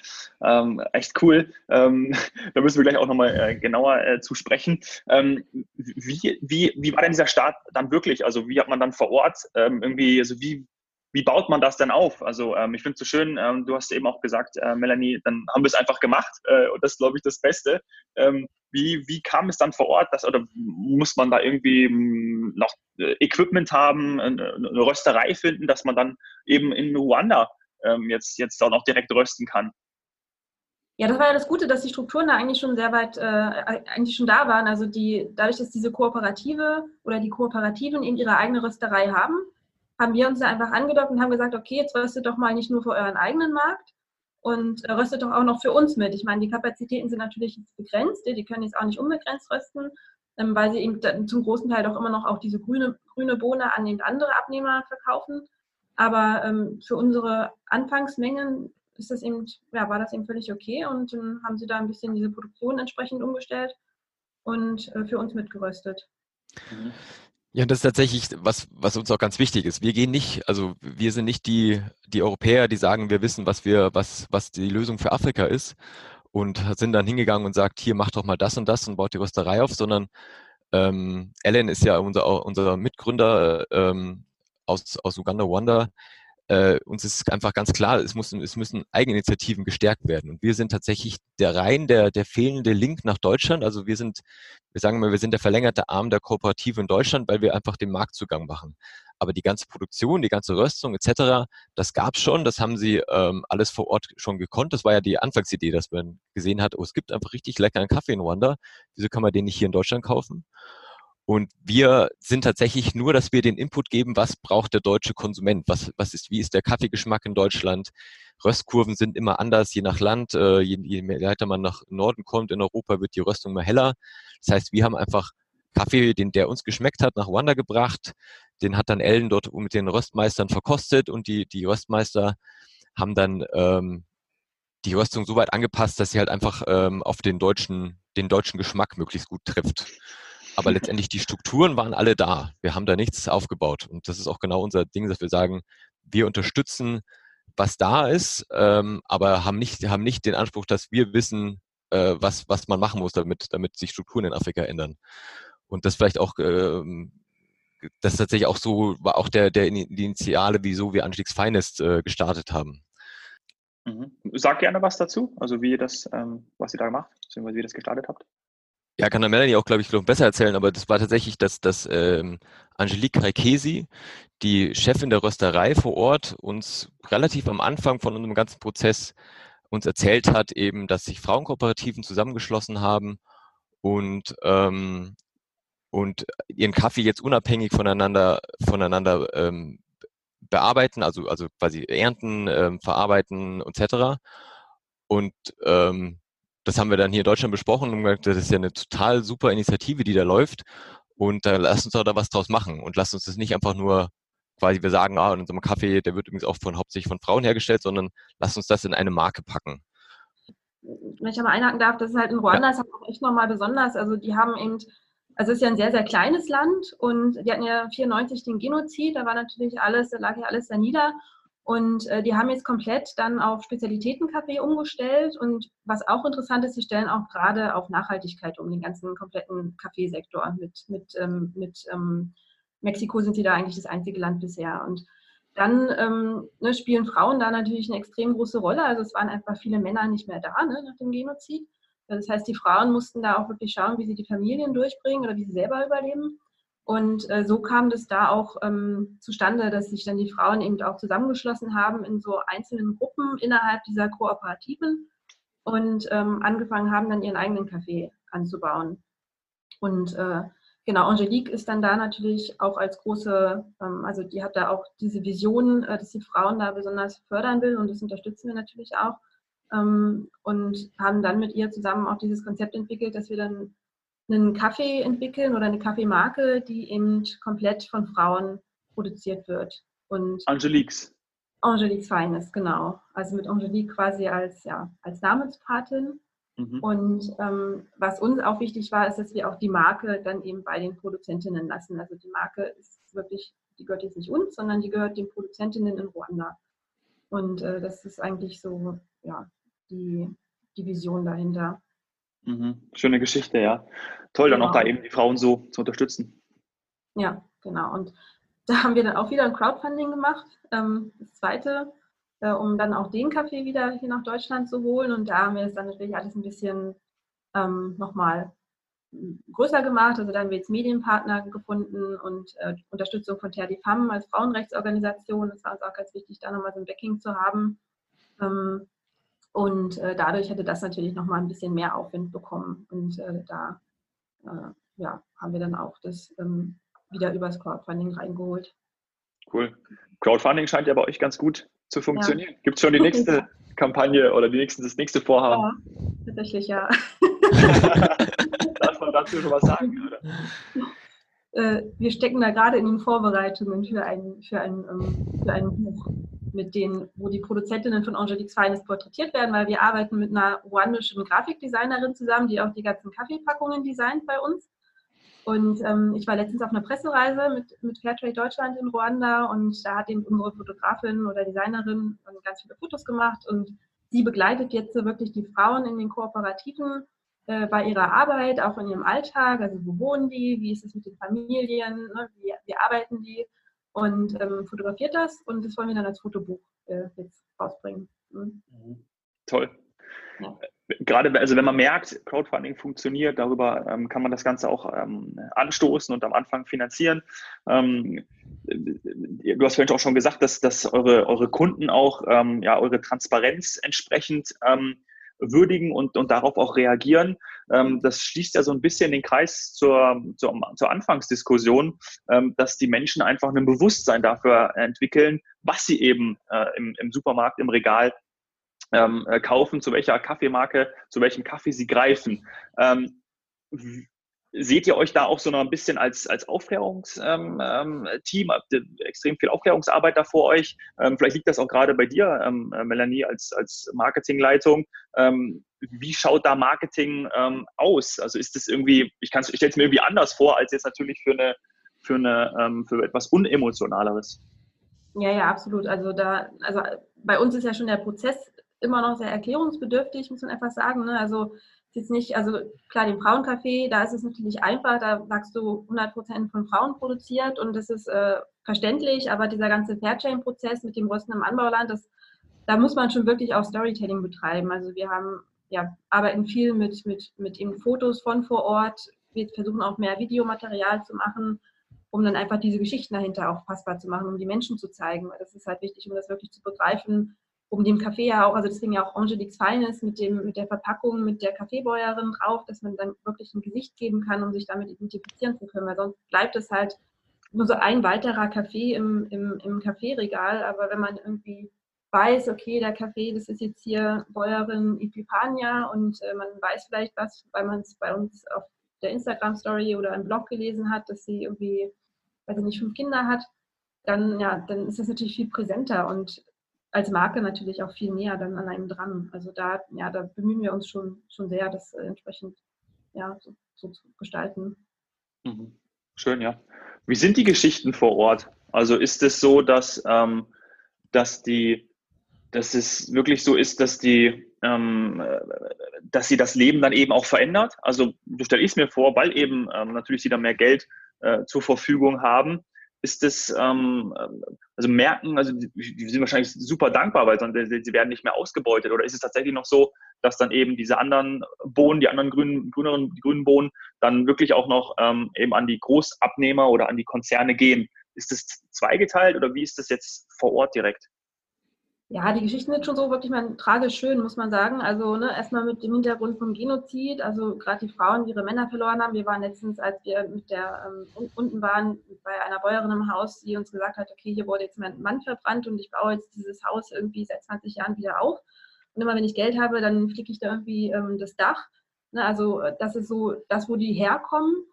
ähm, echt cool. Ähm, [laughs] da müssen wir gleich auch nochmal äh, genauer äh, zu sprechen. Ähm, wie, wie, wie war denn dieser Start dann wirklich? Also wie hat man dann vor Ort ähm, irgendwie, also wie, wie baut man das denn auf? Also ähm, ich finde es so schön, ähm, du hast eben auch gesagt, äh, Melanie, dann haben wir es einfach gemacht äh, und das ist, glaube ich, das Beste. Ähm, wie, wie kam es dann vor Ort? Dass, oder muss man da irgendwie hm, noch äh, Equipment haben, eine, eine Rösterei finden, dass man dann eben in Ruanda ähm, jetzt, jetzt auch noch direkt rösten kann?
Ja, das war ja das Gute, dass die Strukturen da eigentlich schon sehr weit, äh, eigentlich schon da waren. Also die, dadurch, dass diese Kooperative oder die Kooperativen eben ihre eigene Rösterei haben, haben wir uns da einfach angedockt und haben gesagt, okay, jetzt röstet doch mal nicht nur für euren eigenen Markt und äh, röstet doch auch noch für uns mit. Ich meine, die Kapazitäten sind natürlich begrenzt, die können jetzt auch nicht unbegrenzt rösten, ähm, weil sie eben zum großen Teil doch immer noch auch diese grüne, grüne Bohne an eben andere Abnehmer verkaufen. Aber ähm, für unsere Anfangsmengen ist das eben, ja, war das eben völlig okay und dann haben sie da ein bisschen diese Produktion entsprechend umgestellt und äh, für uns mitgeröstet.
Ja, das ist tatsächlich was, was uns auch ganz wichtig ist. Wir gehen nicht, also wir sind nicht die, die Europäer, die sagen, wir wissen, was wir, was, was die Lösung für Afrika ist und sind dann hingegangen und sagt, hier macht doch mal das und das und baut die Rösterei auf, sondern ähm, Ellen ist ja unser, unser Mitgründer ähm, aus, aus Uganda, Rwanda, äh, uns ist einfach ganz klar, es, muss, es müssen Eigeninitiativen gestärkt werden. Und wir sind tatsächlich der rein der, der fehlende Link nach Deutschland. Also wir sind, wir sagen mal, wir sind der verlängerte Arm der Kooperative in Deutschland, weil wir einfach den Marktzugang machen. Aber die ganze Produktion, die ganze Röstung etc., das gab es schon, das haben sie ähm, alles vor Ort schon gekonnt. Das war ja die Anfangsidee, dass man gesehen hat, oh, es gibt einfach richtig leckeren Kaffee in Rwanda. Wieso kann man den nicht hier in Deutschland kaufen? Und wir sind tatsächlich nur, dass wir den Input geben, was braucht der deutsche Konsument, was, was ist, wie ist der Kaffeegeschmack in Deutschland. Röstkurven sind immer anders, je nach Land. Äh, je, je weiter man nach Norden kommt in Europa, wird die Röstung immer heller. Das heißt, wir haben einfach Kaffee, den der uns geschmeckt hat, nach Ruanda gebracht. Den hat dann Ellen dort mit den Röstmeistern verkostet und die, die Röstmeister haben dann ähm, die Röstung so weit angepasst, dass sie halt einfach ähm, auf den deutschen, den deutschen Geschmack möglichst gut trifft. Aber letztendlich die Strukturen waren alle da. Wir haben da nichts aufgebaut. Und das ist auch genau unser Ding, dass wir sagen, wir unterstützen, was da ist, ähm, aber haben nicht, haben nicht den Anspruch, dass wir wissen, äh, was, was man machen muss, damit, damit sich Strukturen in Afrika ändern. Und das vielleicht auch, ähm, das ist tatsächlich auch so, war auch der, der Initiale, wieso wir Anstiegs Finest äh, gestartet haben.
Mhm. Sag gerne was dazu, also wie ihr das, ähm, was ihr da gemacht, beziehungsweise wie ihr das gestartet habt.
Ja, kann der Melanie auch, glaube ich, noch besser erzählen, aber das war tatsächlich, dass, dass ähm, Angelique Raikesi, die Chefin der Rösterei vor Ort, uns relativ am Anfang von unserem ganzen Prozess uns erzählt hat, eben, dass sich Frauenkooperativen zusammengeschlossen haben und, ähm, und ihren Kaffee jetzt unabhängig voneinander, voneinander ähm, bearbeiten, also, also quasi ernten, ähm, verarbeiten etc. Und ähm, das haben wir dann hier in Deutschland besprochen und gesagt, das ist ja eine total super Initiative, die da läuft. Und äh, lasst uns doch da was draus machen und lasst uns das nicht einfach nur quasi, wir sagen, ah, in unserem Kaffee, der wird übrigens auch von hauptsächlich von Frauen hergestellt, sondern lasst uns das in eine Marke packen.
Wenn ich einmal einhaken darf, das ist halt in Ruanda ja. ist halt auch echt nochmal besonders. Also die haben eben, also es ist ja ein sehr, sehr kleines Land und die hatten ja 94 den Genozid, da war natürlich alles, da lag ja alles da nieder. Und äh, die haben jetzt komplett dann auf Spezialitätenkaffee umgestellt. Und was auch interessant ist, sie stellen auch gerade auf Nachhaltigkeit um, den ganzen kompletten Kaffeesektor. Mit, mit, ähm, mit ähm, Mexiko sind sie da eigentlich das einzige Land bisher. Und dann ähm, ne, spielen Frauen da natürlich eine extrem große Rolle. Also es waren einfach viele Männer nicht mehr da ne, nach dem Genozid. Das heißt, die Frauen mussten da auch wirklich schauen, wie sie die Familien durchbringen oder wie sie selber überleben. Und äh, so kam das da auch ähm, zustande, dass sich dann die Frauen eben auch zusammengeschlossen haben in so einzelnen Gruppen innerhalb dieser Kooperativen und ähm, angefangen haben, dann ihren eigenen Kaffee anzubauen. Und äh, genau, Angelique ist dann da natürlich auch als große, ähm, also die hat da auch diese Vision, äh, dass sie Frauen da besonders fördern will und das unterstützen wir natürlich auch. Ähm, und haben dann mit ihr zusammen auch dieses Konzept entwickelt, dass wir dann einen Kaffee entwickeln oder eine Kaffeemarke, die eben komplett von Frauen produziert wird.
Und Angeliques.
Angeliques Feines, genau. Also mit Angelique quasi als, ja, als Namenspatin. Mhm. Und ähm, was uns auch wichtig war, ist, dass wir auch die Marke dann eben bei den Produzentinnen lassen. Also die Marke ist wirklich, die gehört jetzt nicht uns, sondern die gehört den Produzentinnen in Ruanda. Und äh, das ist eigentlich so, ja, die, die Vision dahinter.
Mhm. Schöne Geschichte, ja. Toll, dann genau. auch da eben die Frauen so zu unterstützen.
Ja, genau. Und [laughs] da haben wir dann auch wieder ein Crowdfunding gemacht, ähm, das zweite, äh, um dann auch den Kaffee wieder hier nach Deutschland zu holen. Und da haben wir es dann natürlich alles ein bisschen ähm, nochmal größer gemacht. Also da haben wir jetzt Medienpartner gefunden und äh, Unterstützung von Terre de Femme als Frauenrechtsorganisation. Das war uns auch ganz wichtig, da nochmal so ein Backing zu haben. Ähm, und äh, dadurch hätte das natürlich nochmal ein bisschen mehr Aufwind bekommen. Und äh, da äh, ja, haben wir dann auch das ähm, wieder übers Crowdfunding reingeholt.
Cool. Crowdfunding scheint ja bei euch ganz gut zu funktionieren. Ja. Gibt es schon die nächste Kampagne oder die nächste, das nächste Vorhaben?
Ja, tatsächlich ja.
Darf man dazu schon was sagen? Oder?
Äh, wir stecken da gerade in den Vorbereitungen für ein, für ein, ähm, für ein Buch mit denen, wo die Produzentinnen von Angelique's Feines porträtiert werden, weil wir arbeiten mit einer ruandischen Grafikdesignerin zusammen, die auch die ganzen Kaffeepackungen designt bei uns. Und ähm, ich war letztens auf einer Pressereise mit, mit Fairtrade Deutschland in Ruanda und da hat eben unsere Fotografin oder Designerin ganz viele Fotos gemacht und sie begleitet jetzt wirklich die Frauen in den Kooperativen äh, bei ihrer Arbeit, auch in ihrem Alltag. Also wo wohnen die, wie ist es mit den Familien, ne? wie, wie arbeiten die? Und ähm, fotografiert das und das wollen wir dann als Fotobuch äh, jetzt rausbringen. Mhm.
Toll. Ja. Gerade also wenn man merkt, Crowdfunding funktioniert, darüber ähm, kann man das Ganze auch ähm, anstoßen und am Anfang finanzieren. Ähm, du hast vorhin auch schon gesagt, dass, dass eure, eure Kunden auch ähm, ja, eure Transparenz entsprechend ähm, würdigen und, und darauf auch reagieren. Ähm, das schließt ja so ein bisschen den Kreis zur, zur, zur Anfangsdiskussion, ähm, dass die Menschen einfach ein Bewusstsein dafür entwickeln, was sie eben äh, im, im Supermarkt, im Regal ähm, äh, kaufen, zu welcher Kaffeemarke, zu welchem Kaffee sie greifen. Seht ihr euch da auch so noch ein bisschen als, als Aufklärungsteam? Ähm, ähm Habt ihr extrem viel Aufklärungsarbeit da vor euch? Ähm, vielleicht liegt das auch gerade bei dir, ähm, äh, Melanie, als, als Marketingleitung. Ähm, wie schaut da Marketing ähm, aus? Also ist das irgendwie, ich, ich stelle es mir irgendwie anders vor, als jetzt natürlich für eine, für eine, für etwas Unemotionaleres.
Ja, ja, absolut. Also da, also bei uns ist ja schon der Prozess immer noch sehr erklärungsbedürftig, muss man einfach sagen. Ne? Also jetzt nicht, also klar, den Frauencafé, da ist es natürlich einfach, da sagst du 100 Prozent von Frauen produziert und das ist äh, verständlich, aber dieser ganze Fairchain-Prozess mit dem Rösten im Anbauland, das, da muss man schon wirklich auch Storytelling betreiben. Also wir haben, ja, arbeiten viel mit, mit, mit eben Fotos von vor Ort, wir versuchen auch mehr Videomaterial zu machen, um dann einfach diese Geschichten dahinter auch fassbar zu machen, um die Menschen zu zeigen, weil das ist halt wichtig, um das wirklich zu begreifen, um dem Kaffee ja auch, also deswegen ja auch Angelique's Feines mit, dem, mit der Verpackung, mit der Kaffeebäuerin drauf, dass man dann wirklich ein Gesicht geben kann, um sich damit identifizieren zu können, weil sonst bleibt es halt nur so ein weiterer Kaffee im, im, im Kaffeeregal, aber wenn man irgendwie weiß, okay, der Kaffee, das ist jetzt hier Bäuerin Epipania und äh, man weiß vielleicht was, weil man es bei uns auf der Instagram-Story oder im Blog gelesen hat, dass sie irgendwie, weiß ich nicht, fünf Kinder hat, dann, ja, dann ist das natürlich viel präsenter und als Marke natürlich auch viel näher dann an einem dran. Also da, ja, da bemühen wir uns schon, schon sehr, das äh, entsprechend ja, so, so zu gestalten.
Mhm. Schön, ja. Wie sind die Geschichten vor Ort? Also ist es so, dass, ähm, dass die, dass es wirklich so ist, dass die, ähm, dass sie das Leben dann eben auch verändert? Also so stelle ich es mir vor, weil eben ähm, natürlich sie dann mehr Geld äh, zur Verfügung haben, ist es, ähm, also merken, also die, die, sind wahrscheinlich super dankbar, weil sonst, sie werden nicht mehr ausgebeutet. Oder ist es tatsächlich noch so, dass dann eben diese anderen Bohnen, die anderen grünen, grüneren, grünen Bohnen, dann wirklich auch noch ähm, eben an die Großabnehmer oder an die Konzerne gehen? Ist das zweigeteilt oder wie ist das jetzt vor Ort direkt?
Ja, die Geschichten sind schon so wirklich mal tragisch schön, muss man sagen. Also ne, erstmal mit dem Hintergrund vom Genozid, also gerade die Frauen, die ihre Männer verloren haben. Wir waren letztens, als wir mit der ähm, unten waren, bei einer Bäuerin im Haus, die uns gesagt hat, okay, hier wurde jetzt mein Mann verbrannt und ich baue jetzt dieses Haus irgendwie seit 20 Jahren wieder auf. Und immer wenn ich Geld habe, dann flicke ich da irgendwie ähm, das Dach. Ne, also das ist so das, wo die herkommen.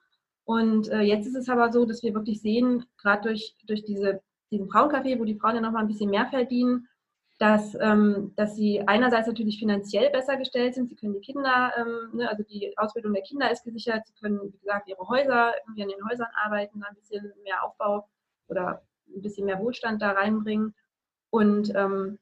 Und äh, jetzt ist es aber so, dass wir wirklich sehen, gerade durch, durch diese, diesen Frauencafé, wo die Frauen ja nochmal ein bisschen mehr verdienen, dass, ähm, dass sie einerseits natürlich finanziell besser gestellt sind. Sie können die Kinder, ähm, ne, also die Ausbildung der Kinder ist gesichert. Sie können, wie gesagt, ihre Häuser, irgendwie an den Häusern arbeiten, ein bisschen mehr Aufbau oder ein bisschen mehr Wohlstand da reinbringen. Und ähm,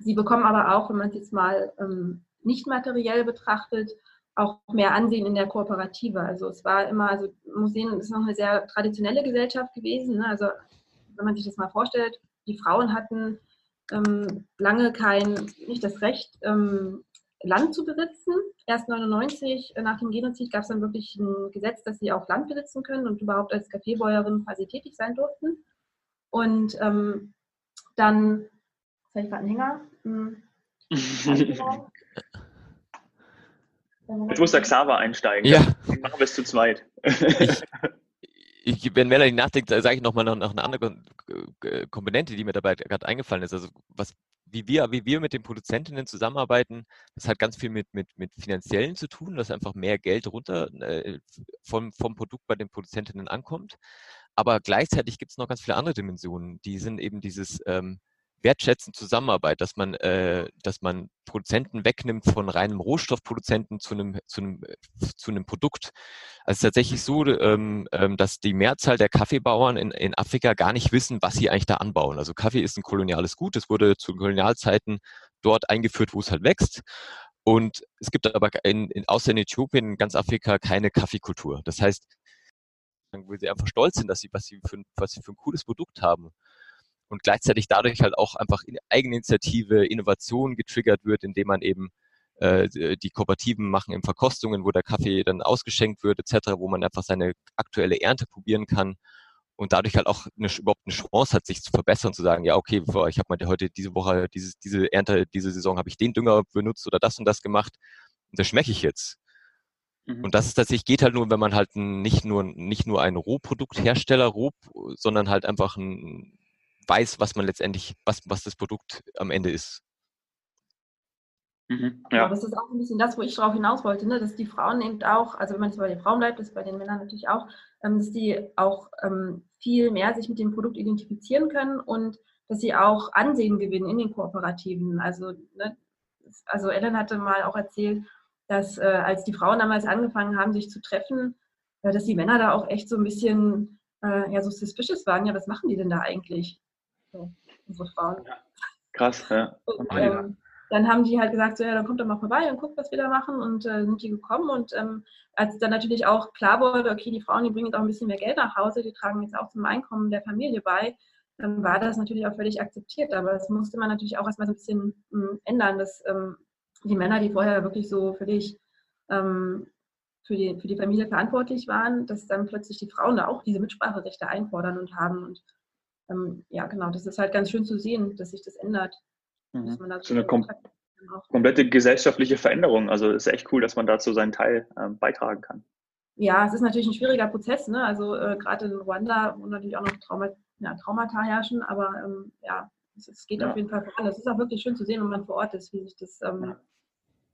sie bekommen aber auch, wenn man es jetzt mal ähm, nicht materiell betrachtet, auch mehr Ansehen in der Kooperative. Also es war immer, also Museen ist noch eine sehr traditionelle Gesellschaft gewesen. Ne? Also wenn man sich das mal vorstellt, die Frauen hatten lange kein, nicht das Recht, ähm, Land zu besitzen. Erst 99 äh, nach dem Genozid gab es dann wirklich ein Gesetz, dass sie auch Land besitzen können und überhaupt als Kaffeebäuerin quasi tätig sein durften. Und ähm, dann, jetzt habe ich gerade einen Hänger. Hm. [laughs]
Jetzt muss der Xaver einsteigen.
Ja.
Machen wir es zu zweit.
Ich, ich, wenn Melanie nachdenkt, sage ich nochmal noch, noch eine andere Komponente, die mir dabei gerade eingefallen ist. Also was, wie wir, wie wir mit den Produzentinnen zusammenarbeiten, das hat ganz viel mit, mit, mit finanziellen zu tun, dass einfach mehr Geld runter äh, vom, vom Produkt bei den Produzentinnen ankommt. Aber gleichzeitig gibt es noch ganz viele andere Dimensionen. Die sind eben dieses ähm, wertschätzend Zusammenarbeit, dass man, äh, dass man Produzenten wegnimmt von reinem Rohstoffproduzenten zu einem, zu einem, zu einem Produkt. Also es ist tatsächlich so, ähm, ähm, dass die Mehrzahl der Kaffeebauern in, in Afrika gar nicht wissen, was sie eigentlich da anbauen. Also Kaffee ist ein koloniales Gut. Es wurde zu Kolonialzeiten dort eingeführt, wo es halt wächst. Und es gibt aber in, in, außer in Äthiopien in ganz Afrika keine Kaffeekultur. Das heißt, wo sie einfach stolz sind, dass sie, was sie für, was sie für ein cooles Produkt haben und gleichzeitig dadurch halt auch einfach in Eigeninitiative, Innovation getriggert wird, indem man eben äh, die Kooperativen machen in Verkostungen, wo der Kaffee dann ausgeschenkt wird etc., wo man einfach seine aktuelle Ernte probieren kann und dadurch halt auch eine, überhaupt eine Chance hat, sich zu verbessern, zu sagen, ja, okay, ich habe mal heute diese Woche, dieses, diese Ernte, diese Saison habe ich den Dünger benutzt oder das und das gemacht und das schmecke ich jetzt. Mhm. Und das ist tatsächlich, geht halt nur, wenn man halt nicht nur, nicht nur ein Rohprodukthersteller, Roh, sondern halt einfach ein weiß, was man letztendlich, was, was das Produkt am Ende ist.
Mhm, ja. Aber das ist auch ein bisschen das, wo ich darauf hinaus wollte, ne? dass die Frauen eben auch, also wenn man jetzt bei den Frauen bleibt, das ist bei den Männern natürlich auch, ähm, dass die auch ähm, viel mehr sich mit dem Produkt identifizieren können und dass sie auch Ansehen gewinnen in den Kooperativen. Also, ne? also Ellen hatte mal auch erzählt, dass äh, als die Frauen damals angefangen haben, sich zu treffen, äh, dass die Männer da auch echt so ein bisschen äh, ja, so suspicious waren. Ja, was machen die denn da eigentlich? So, unsere Frauen. Ja.
Krass, ja.
Und, ähm, dann haben die halt gesagt, so, ja, dann kommt doch mal vorbei und guckt, was wir da machen und äh, sind die gekommen und ähm, als dann natürlich auch klar wurde, okay, die Frauen, die bringen jetzt auch ein bisschen mehr Geld nach Hause, die tragen jetzt auch zum Einkommen der Familie bei, dann war das natürlich auch völlig akzeptiert, aber das musste man natürlich auch erstmal so ein bisschen mh, hm, ändern, dass ähm, die Männer, die vorher wirklich so völlig ähm, für, die, für die Familie verantwortlich waren, dass dann plötzlich die Frauen da auch diese Mitspracherechte einfordern und haben und ähm, ja, genau, das ist halt ganz schön zu sehen, dass sich das ändert.
Mhm. So, so eine kom komplette gesellschaftliche Veränderung. Also ist echt cool, dass man dazu seinen Teil ähm, beitragen kann.
ja, es ist natürlich ein schwieriger Prozess. Ne? Also äh, gerade in Ruanda, wo natürlich auch noch Trauma, ja, Traumata herrschen, aber ähm, ja, es, es geht ja. auf jeden Fall voran. Es ist auch wirklich schön zu sehen, wenn man vor Ort ist, wie sich das, ähm,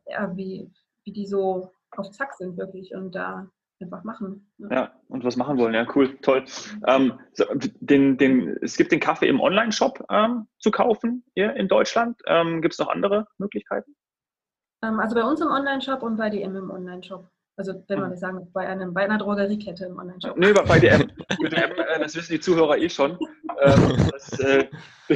ja, wie, wie die so auf Zack sind wirklich und da einfach machen.
Ja. ja, und was machen wollen. Ja, cool, toll. Ähm, so, den, den, es gibt den Kaffee im Online-Shop ähm, zu kaufen hier in Deutschland. Ähm, gibt es noch andere Möglichkeiten?
Ähm, also bei uns im Online-Shop und bei DM im Online-Shop. Also wenn man mhm. nicht sagen, bei, einem, bei einer Drogeriekette im Online-Shop.
Nee, bei DM. DM äh, das wissen die Zuhörer eh schon. Ähm, das, äh, [laughs]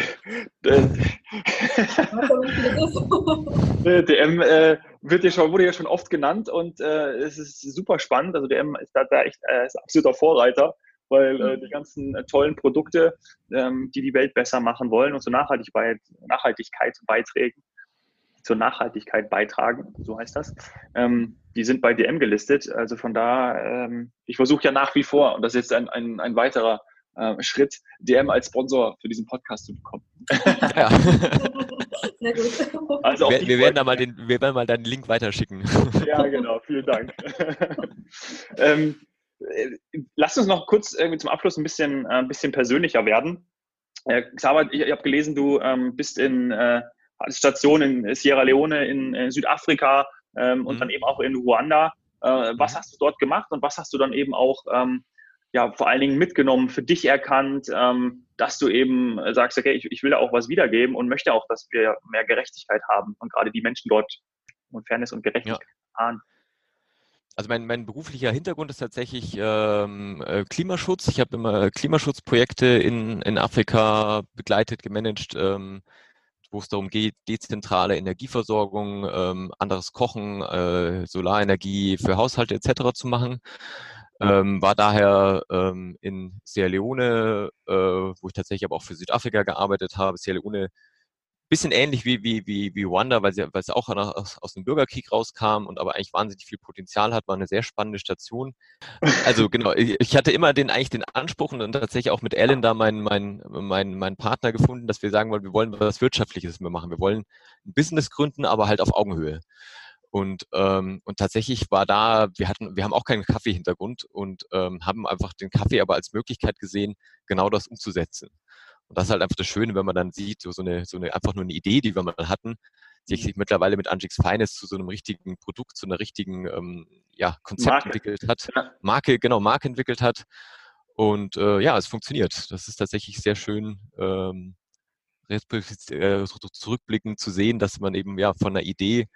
DM äh, wird ja schon, wurde ja schon oft genannt und äh, es ist super spannend. Also DM ist da, da echt äh, absoluter Vorreiter, weil äh, mhm. die ganzen tollen Produkte, ähm, die die Welt besser machen wollen und zur Nachhaltigkeit, Nachhaltigkeit beitragen, zur Nachhaltigkeit beitragen, so heißt das. Ähm, die sind bei DM gelistet. Also von da, ähm, ich versuche ja nach wie vor, und das ist jetzt ein, ein, ein weiterer äh, Schritt, DM als Sponsor für diesen Podcast zu bekommen. [laughs] Ja.
Sehr gut. Also wir, wir werden da mal den, wir werden mal deinen Link weiterschicken.
Ja, genau. Vielen Dank. [laughs] ähm, äh, lass uns noch kurz irgendwie zum Abschluss ein bisschen, äh, ein bisschen persönlicher werden. Äh, Xaver, ich, ich habe gelesen, du ähm, bist in äh, Station in Sierra Leone in, in Südafrika ähm, und mhm. dann eben auch in Ruanda. Äh, was mhm. hast du dort gemacht und was hast du dann eben auch ähm, ja, vor allen Dingen mitgenommen, für dich erkannt, ähm, dass du eben sagst, okay, ich, ich will auch was wiedergeben und möchte auch, dass wir mehr Gerechtigkeit haben und gerade die Menschen dort und Fairness und Gerechtigkeit ja.
Also mein, mein beruflicher Hintergrund ist tatsächlich ähm, äh, Klimaschutz. Ich habe immer Klimaschutzprojekte in, in Afrika begleitet, gemanagt. Ähm, wo es darum geht, dezentrale Energieversorgung, ähm, anderes Kochen, äh, Solarenergie für Haushalte etc. zu machen. Ähm, war daher ähm, in Sierra Leone, äh, wo ich tatsächlich aber auch für Südafrika gearbeitet habe. Sierra Leone bisschen ähnlich wie, wie, wie, wie Wanda, weil sie, weil sie auch aus, aus dem Bürgerkrieg rauskam und aber eigentlich wahnsinnig viel Potenzial hat, war eine sehr spannende Station. Also [laughs] genau, ich hatte immer den eigentlich den Anspruch und tatsächlich auch mit Ellen da meinen mein, mein, mein Partner gefunden, dass wir sagen wollen, wir wollen was Wirtschaftliches mehr machen. Wir wollen ein Business gründen, aber halt auf Augenhöhe. Und, ähm, und tatsächlich war da, wir hatten, wir haben auch keinen Kaffee-Hintergrund und ähm, haben einfach den Kaffee aber als Möglichkeit gesehen, genau das umzusetzen. Und das ist halt einfach das Schöne, wenn man dann sieht, so, so, eine, so eine, einfach nur eine Idee, die wir mal hatten, sich mhm. mittlerweile mit Angix Finest zu so einem richtigen Produkt, zu einer richtigen ähm, ja, Konzept Marke. entwickelt hat. Ja. Marke, genau, Marke entwickelt hat. Und äh, ja, es funktioniert. Das ist tatsächlich sehr schön, ähm, äh, zurückblickend zu sehen, dass man eben ja von einer Idee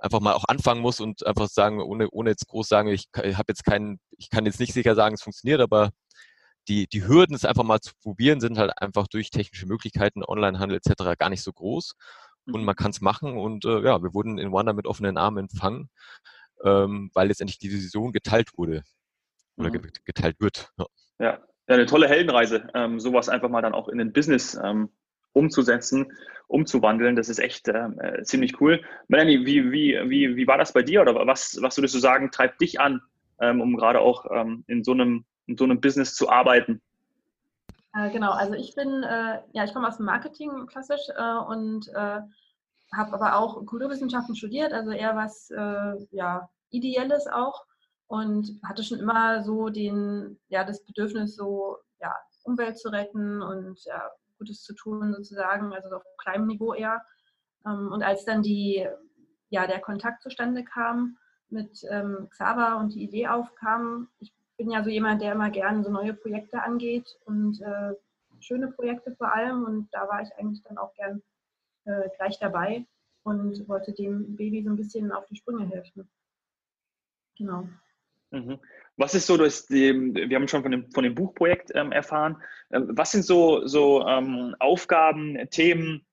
einfach mal auch anfangen muss und einfach sagen, ohne, ohne jetzt groß sagen, ich, habe jetzt keinen, ich kann jetzt nicht sicher sagen, es funktioniert, aber die, die Hürden, es einfach mal zu probieren, sind halt einfach durch technische Möglichkeiten, Onlinehandel etc. gar nicht so groß. Und man mhm. kann es machen. Und äh, ja, wir wurden in Wanda mit offenen Armen empfangen, ähm, weil letztendlich die Vision geteilt wurde oder mhm. geteilt wird.
Ja. ja. ja, eine tolle Heldenreise, ähm, sowas einfach mal dann auch in den Business ähm, umzusetzen, umzuwandeln. Das ist echt ähm, äh, ziemlich cool. Melanie, wie, wie, wie, wie war das bei dir oder was, was würdest du sagen, treibt dich an, ähm, um gerade auch ähm, in so einem in so einem Business zu arbeiten?
Äh, genau, also ich bin, äh, ja, ich komme aus dem Marketing klassisch äh, und äh, habe aber auch Kulturwissenschaften studiert, also eher was ja, Ideelles auch und hatte schon immer so den, ja, das Bedürfnis, so ja, Umwelt zu retten und ja, Gutes zu tun sozusagen, also auf kleinem Niveau eher. Ähm, und als dann die, ja, der Kontakt zustande kam mit ähm, Xaver und die Idee aufkam, ich bin ja so jemand, der immer gerne so neue Projekte angeht und äh, schöne Projekte vor allem. Und da war ich eigentlich dann auch gern äh, gleich dabei und wollte dem Baby so ein bisschen auf die Sprünge helfen. Genau.
Mhm. Was ist so das, wir haben schon von dem, von dem Buchprojekt ähm, erfahren, ähm, was sind so, so ähm, Aufgaben, Themen,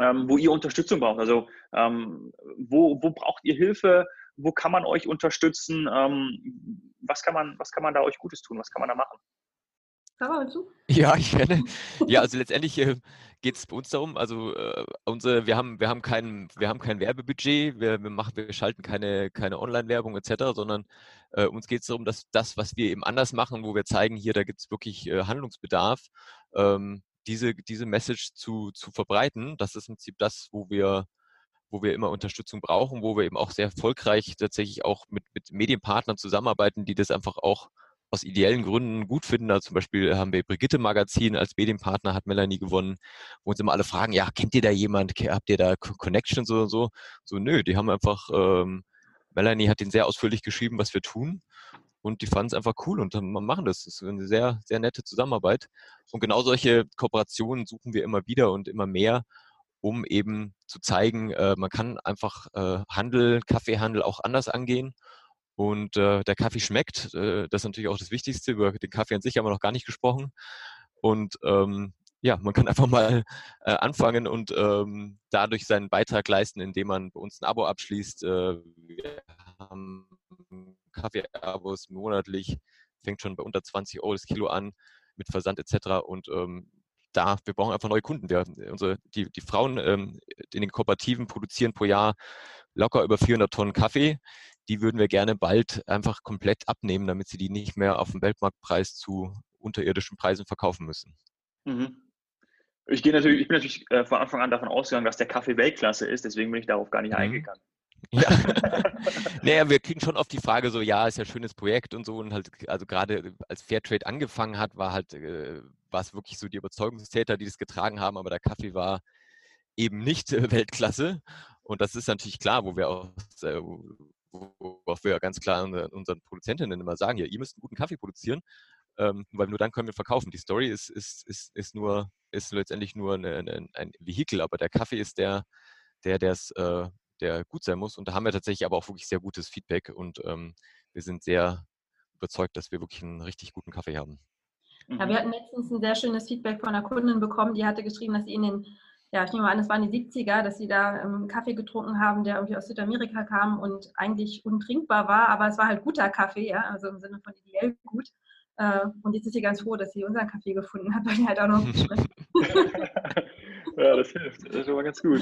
ähm, wo ihr Unterstützung braucht? Also ähm, wo, wo braucht ihr Hilfe? Wo kann man euch unterstützen? Ähm, was, kann man, was kann man da euch Gutes tun? Was kann man da machen?
Ja, [laughs] ich werde. Ja, also letztendlich äh, geht es bei uns darum, also äh, unsere, wir haben, wir haben kein, wir haben kein Werbebudget, wir, wir machen, wir schalten keine, keine Online-Werbung etc., sondern äh, uns geht es darum, dass das, was wir eben anders machen, wo wir zeigen, hier, da gibt es wirklich äh, Handlungsbedarf, ähm, diese, diese Message zu, zu verbreiten. Das ist im Prinzip das, wo wir wo wir immer Unterstützung brauchen, wo wir eben auch sehr erfolgreich tatsächlich auch mit, mit Medienpartnern zusammenarbeiten, die das einfach auch aus ideellen Gründen gut finden. Also zum Beispiel haben wir Brigitte Magazin als Medienpartner, hat Melanie gewonnen, wo uns immer alle fragen, ja, kennt ihr da jemand, habt ihr da Connections oder so? So, nö, die haben einfach, ähm, Melanie hat den sehr ausführlich geschrieben, was wir tun. Und die fanden es einfach cool und machen das. Das ist eine sehr, sehr nette Zusammenarbeit. Und genau solche Kooperationen suchen wir immer wieder und immer mehr, um eben zu zeigen, äh, man kann einfach äh, Handel, Kaffeehandel auch anders angehen. Und äh, der Kaffee schmeckt. Äh, das ist natürlich auch das Wichtigste. Über den Kaffee an sich haben wir noch gar nicht gesprochen. Und ähm, ja, man kann [laughs] einfach mal äh, anfangen und ähm, dadurch seinen Beitrag leisten, indem man bei uns ein Abo abschließt. Äh, wir haben Kaffee-Abos monatlich, fängt schon bei unter 20 Euro das Kilo an mit Versand etc. Und ähm, da, wir brauchen einfach neue Kunden. Wir, unsere, die, die Frauen ähm, in den Kooperativen produzieren pro Jahr locker über 400 Tonnen Kaffee. Die würden wir gerne bald einfach komplett abnehmen, damit sie die nicht mehr auf dem Weltmarktpreis zu unterirdischen Preisen verkaufen müssen.
Mhm. Ich, gehe natürlich, ich bin natürlich äh, von Anfang an davon ausgegangen, dass der Kaffee Weltklasse ist, deswegen bin ich darauf gar nicht mhm. eingegangen.
Ja. [laughs] naja, wir kriegen schon oft die Frage so, ja, ist ja ein schönes Projekt und so. Und halt, also gerade als Fairtrade angefangen hat, war halt, äh, war es wirklich so die Überzeugungstäter, die das getragen haben, aber der Kaffee war eben nicht äh, Weltklasse. Und das ist natürlich klar, wo wir auch, äh, worauf wir ganz klar unseren Produzentinnen immer sagen, ja, ihr müsst einen guten Kaffee produzieren, ähm, weil nur dann können wir verkaufen. Die Story ist, ist, ist, ist nur, ist letztendlich nur eine, eine, ein Vehikel, aber der Kaffee ist der, der, der es äh, der gut sein muss. Und da haben wir tatsächlich aber auch wirklich sehr gutes Feedback und ähm, wir sind sehr überzeugt, dass wir wirklich einen richtig guten Kaffee haben.
Ja, wir mhm. hatten letztens ein sehr schönes Feedback von einer Kundin bekommen, die hatte geschrieben, dass sie in den, ja, ich nehme mal an, es waren die 70er, dass sie da ähm, Kaffee getrunken haben, der irgendwie aus Südamerika kam und eigentlich untrinkbar war, aber es war halt guter Kaffee, ja, also im Sinne von ideell gut. Äh, und jetzt ist sie ganz froh, dass sie unseren Kaffee gefunden hat, [laughs] weil der halt auch noch [laughs] schmeckt.
ja, das hilft. Das ist schon mal ganz gut.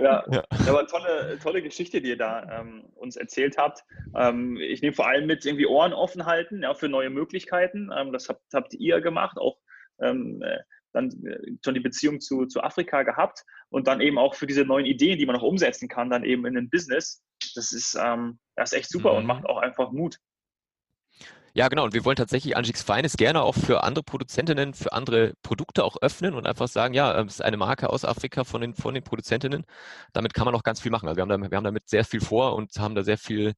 Ja, ja. aber tolle, tolle Geschichte, die ihr da ähm, uns erzählt habt. Ähm, ich nehme vor allem mit irgendwie Ohren offen halten ja, für neue Möglichkeiten. Ähm, das habt, habt ihr gemacht, auch ähm, äh, dann äh, schon die Beziehung zu, zu Afrika gehabt und dann eben auch für diese neuen Ideen, die man noch umsetzen kann, dann eben in ein Business. Das ist, ähm, das ist echt super mhm. und macht auch einfach Mut.
Ja, genau. Und wir wollen tatsächlich Angix Feines gerne auch für andere Produzentinnen, für andere Produkte auch öffnen und einfach sagen, ja, es ist eine Marke aus Afrika von den, von den Produzentinnen. Damit kann man auch ganz viel machen. Also wir haben, da, wir haben damit sehr viel vor und haben da sehr viel,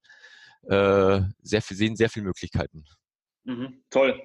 äh, sehr viel, sehen sehr viele Möglichkeiten.
Mhm, toll.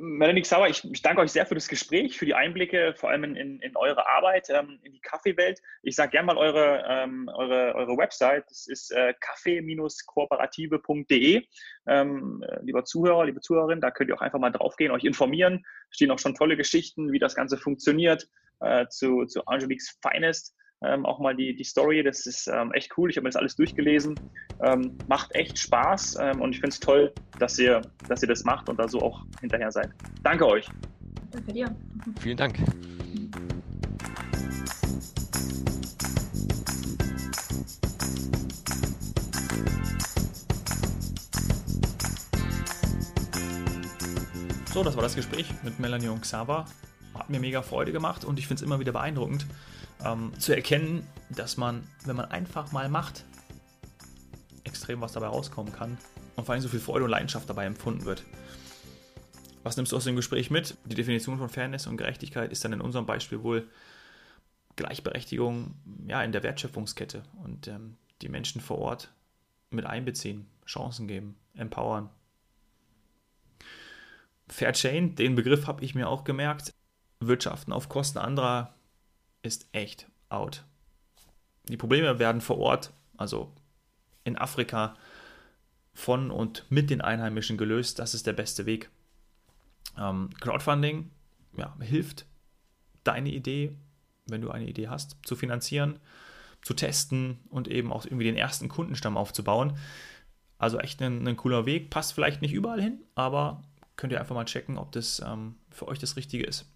Melanie Sauer, ich, ich, danke euch sehr für das Gespräch, für die Einblicke, vor allem in, in eure Arbeit, ähm, in die Kaffeewelt. Ich sage gerne mal eure, ähm, eure, eure Website. Das ist äh, kaffee-kooperative.de. Ähm, äh, lieber Zuhörer, liebe Zuhörerin, da könnt ihr auch einfach mal draufgehen, euch informieren. Stehen auch schon tolle Geschichten, wie das Ganze funktioniert, äh, zu, zu Angelique's Finest ähm, auch mal die, die Story. Das ist ähm, echt cool. Ich habe mir das alles durchgelesen. Ähm, macht echt Spaß ähm, und ich finde es toll, dass ihr, dass ihr das macht und da so auch hinterher seid. Danke euch.
Danke dir.
Vielen Dank.
So, das war das Gespräch mit Melanie und Xaver. Mir mega Freude gemacht und ich finde es immer wieder beeindruckend, ähm, zu erkennen, dass man, wenn man einfach mal macht, extrem was dabei rauskommen kann und vor allem so viel Freude und Leidenschaft dabei empfunden wird. Was nimmst du aus dem Gespräch mit? Die Definition von Fairness und Gerechtigkeit ist dann in unserem Beispiel wohl Gleichberechtigung ja, in der Wertschöpfungskette und ähm, die Menschen vor Ort mit einbeziehen, Chancen geben, empowern. Fair Chain, den Begriff habe ich mir auch gemerkt. Wirtschaften auf Kosten anderer ist echt out. Die Probleme werden vor Ort, also in Afrika, von und mit den Einheimischen gelöst. Das ist der beste Weg. Ähm, Crowdfunding ja, hilft, deine Idee, wenn du eine Idee hast, zu finanzieren, zu testen und eben auch irgendwie den ersten Kundenstamm aufzubauen. Also echt ein, ein cooler Weg. Passt vielleicht nicht überall hin, aber könnt ihr einfach mal checken, ob das ähm, für euch das Richtige ist.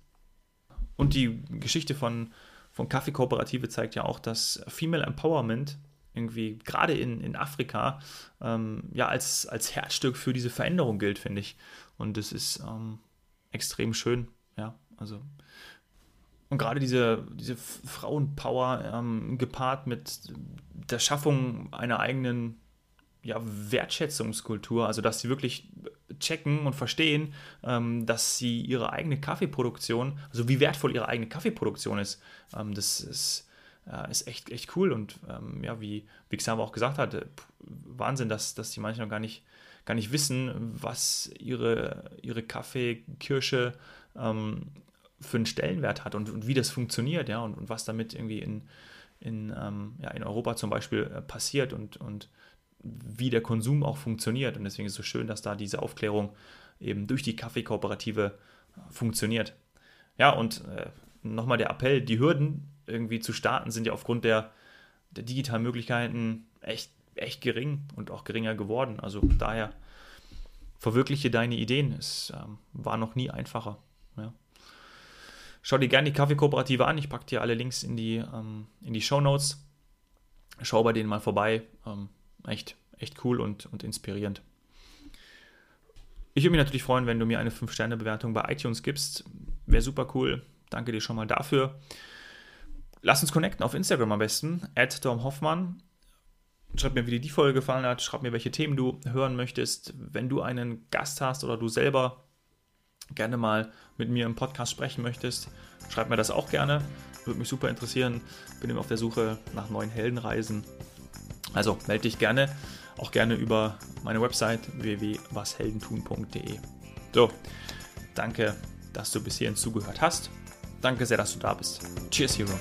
Und die Geschichte von von Kaffeekooperative zeigt ja auch, dass Female Empowerment irgendwie gerade in, in Afrika ähm, ja als, als Herzstück für diese Veränderung gilt, finde ich. Und das ist ähm, extrem schön, ja, also und gerade diese, diese Frauenpower ähm, gepaart mit der Schaffung einer eigenen ja, Wertschätzungskultur, also dass sie wirklich checken und verstehen, ähm, dass sie ihre eigene Kaffeeproduktion, also wie wertvoll ihre eigene Kaffeeproduktion ist, ähm, das ist, äh, ist echt, echt cool und ähm, ja, wie, wie Xaver auch gesagt hat, Wahnsinn, dass, dass die manchmal gar nicht, gar nicht wissen, was ihre, ihre Kaffeekirsche ähm, für einen Stellenwert hat und, und wie das funktioniert, ja, und, und was damit irgendwie in, in, ähm, ja, in Europa zum Beispiel äh, passiert und, und wie der Konsum auch funktioniert. Und deswegen ist es so schön, dass da diese Aufklärung eben durch die Kaffeekooperative äh, funktioniert. Ja, und äh, nochmal der Appell, die Hürden irgendwie zu starten sind ja aufgrund der, der digitalen Möglichkeiten echt, echt gering und auch geringer geworden. Also daher verwirkliche deine Ideen. Es ähm, war noch nie einfacher. Ja. Schau dir gerne die Kaffeekooperative an. Ich packe dir alle Links in die, ähm, in die Show Notes. Schau bei denen mal vorbei. Ähm, echt, echt cool und, und inspirierend. Ich würde mich natürlich freuen, wenn du mir eine 5-Sterne-Bewertung bei iTunes gibst. Wäre super cool. Danke dir schon mal dafür. Lass uns connecten auf Instagram am besten. At Hoffmann. Schreib mir, wie dir die Folge gefallen hat. Schreib mir, welche Themen du hören möchtest. Wenn du einen Gast hast oder du selber gerne mal mit mir im Podcast sprechen möchtest, schreib mir das auch gerne. Würde mich super interessieren. Bin immer auf der Suche nach neuen Heldenreisen. Also melde dich gerne, auch gerne über meine Website www.washeldentun.de. So, danke, dass du bis hierhin zugehört hast. Danke sehr, dass du da bist. Cheers, Hero.